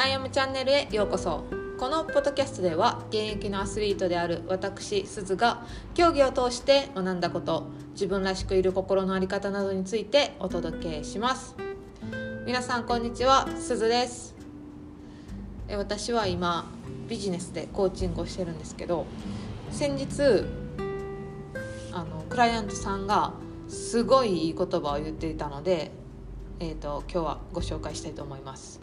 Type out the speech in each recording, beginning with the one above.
アイアムチャンネルへようこそ。このポッドキャストでは現役のアスリートである私すずが競技を通して学んだこと自分らしくいる心の在り方などについてお届けします。皆さんこんにちは。すずです。え私は今ビジネスでコーチングをしてるんですけど先日あのクライアントさんがすごいいい言葉を言っていたので、えーと、今日はご紹介したいと思います。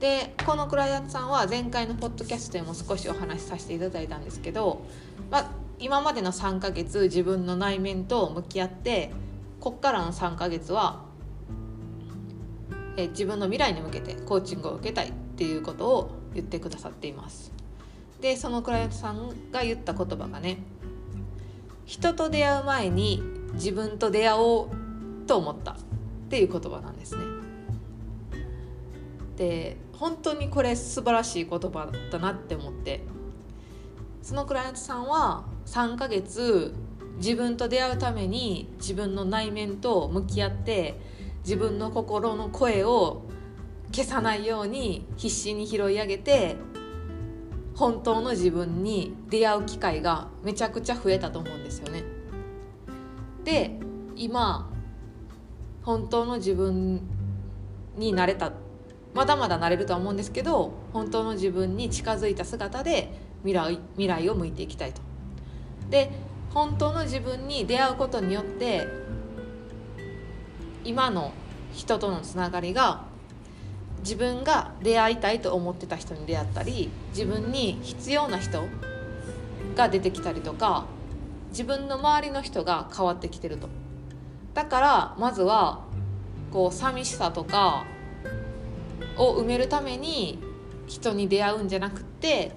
でこのクライアントさんは前回のポッドキャストでも少しお話しさせていただいたんですけど、まあ、今までの3ヶ月自分の内面と向き合ってこっからの3ヶ月はえ自分の未来に向けてコーチングを受けたいっていうことを言ってくださっています。でそのクライアントさんが言った言葉がね人と出会う前に自分と出会おうと思った。っていう言葉なんですね。で本当にこれ素晴らしい言葉だなって思ってそのクライアントさんは3ヶ月自分と出会うために自分の内面と向き合って自分の心の声を消さないように必死に拾い上げて本当の自分に出会う機会がめちゃくちゃ増えたと思うんですよね。で今本当の自分になれたまだまだなれるとは思うんですけど本当の自分に近づいた姿で未来未来を向いていきたいと。で本当の自分に出会うことによって今の人とのつながりが自分が出会いたいと思ってた人に出会ったり自分に必要な人が出てきたりとか自分の周りの人が変わってきてるとだからまずはこう寂しさとかを埋めるために人に出会うんじゃなくって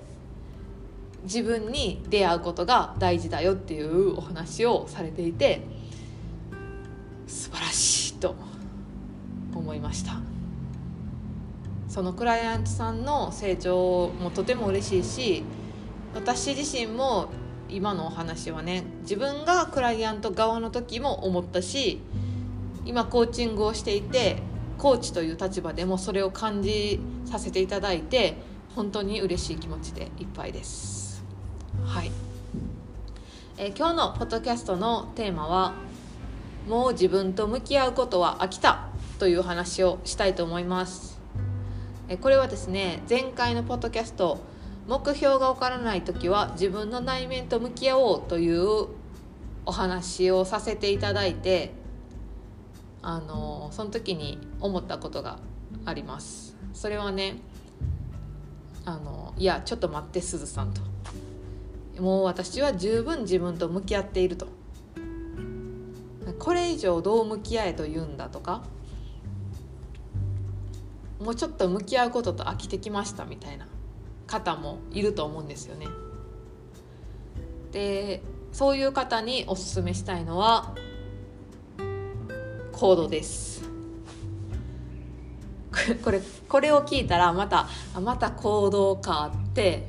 自分に出会うことが大事だよっていうお話をされていて素晴らしいと思いました。そのクライアントさんの成長もとても嬉しいし私自身も今のお話はね自分がクライアント側の時も思ったし今コーチングをしていてコーチという立場でもそれを感じさせていただいて本当に嬉しい気持ちでいっぱいです。はいえー、今日のポッドキャストのテーマは「もう自分と向き合うことは飽きた」という話をしたいと思います。えこれはですね前回のポッドキャスト目標が分からない時は自分の内面と向き合おうというお話をさせていただいてあのその時に思ったことがあります。それはねあのいやちょっと待ってすずさんと。もう私は十分自分と向き合っていると。これ以上どう向き合えと言うんだとかもうちょっと向き合うことと飽きてきましたみたいな。方もいると思うんですよね。でそういう方におすすめしたいのはコードです。これこれを聞いたらまたまた行動かって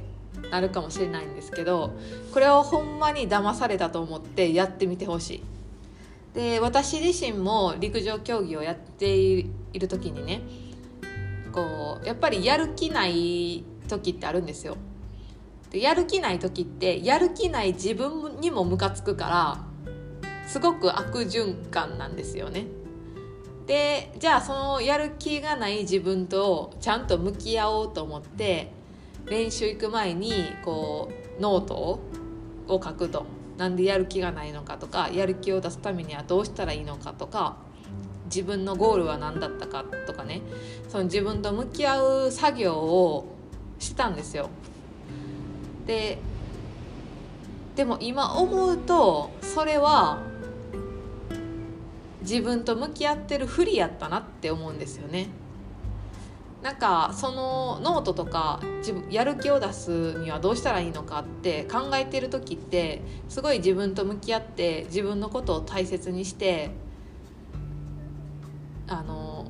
なるかもしれないんですけどこれをほんまに騙されたと思ってやってみてほしい。で私自身も陸上競技をやっている時にねこうやっぱりやる気ない時ってあるんですよ。でやる気ない時ってやる気ない自分にもムカつくからすごく悪循環なんですよね。でじゃあそのやる気がない自分とちゃんと向き合おうと思って練習行く前にこうノートを書くと。なんでやる気がないのかとかやる気を出すためにはどうしたらいいのかとか自分のゴールは何だったかとかね。その自分と向き合う作業をしたんですよ。ででも今思うとそれは自分と向き合ってる不利やったなって思うんですよね。なんかそのノートとか自分やる気を出すにはどうしたらいいのかって考えてる時ってすごい自分と向き合って自分のことを大切にしてあの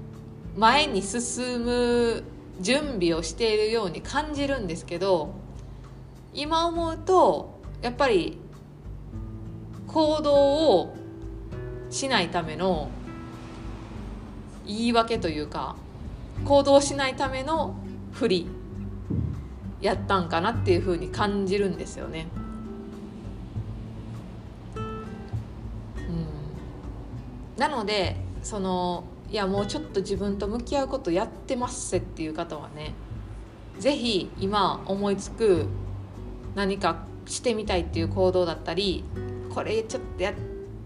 前に進む準備をしているように感じるんですけど今思うとやっぱり行動をしないための言い訳というか行動しないためのふりやったんかなっていうふうに感じるんですよね。うん、なのでそのいやもうちょっと自分と向き合うことやってますせっていう方はね是非今思いつく何かしてみたいっていう行動だったりこれちょっとやっ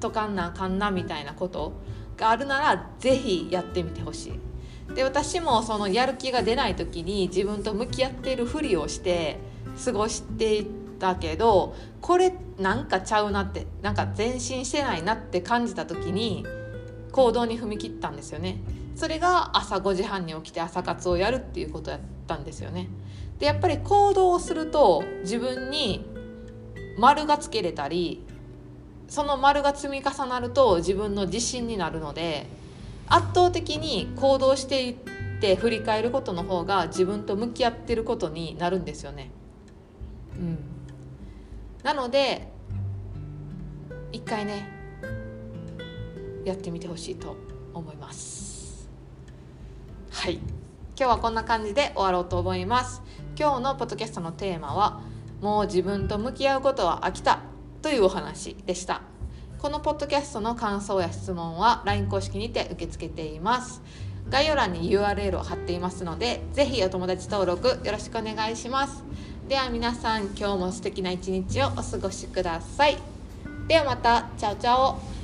とかんなあかんなみたいなことがあるなら是非やってみてほしい。で私もそのやる気が出ない時に自分と向き合っているふりをして過ごしていたけどこれなんかちゃうなってなんか前進してないなって感じた時に行動に踏み切ったんですよね。それが朝5時半に起きて朝活をやるっていうことやったんですよね。でやっぱり行動をすると自分に丸がつけれたりその丸が積み重なると自分の自信になるので圧倒的に行動していって振り返ることの方が自分と向き合ってることになるんですよね。うん、なので一回ねやってみてほしいと思います。はい。今日はこんな感じで終わろうと思います。今日のポッドキャストのテーマはもう自分と向き合うことは飽きたというお話でした。このポッドキャストの感想や質問は LINE 公式にて受け付けています。概要欄に URL を貼っていますのでぜひお友達登録よろしくお願いします。では皆さん今日も素敵な一日をお過ごしください。ではまたチャオチャオ。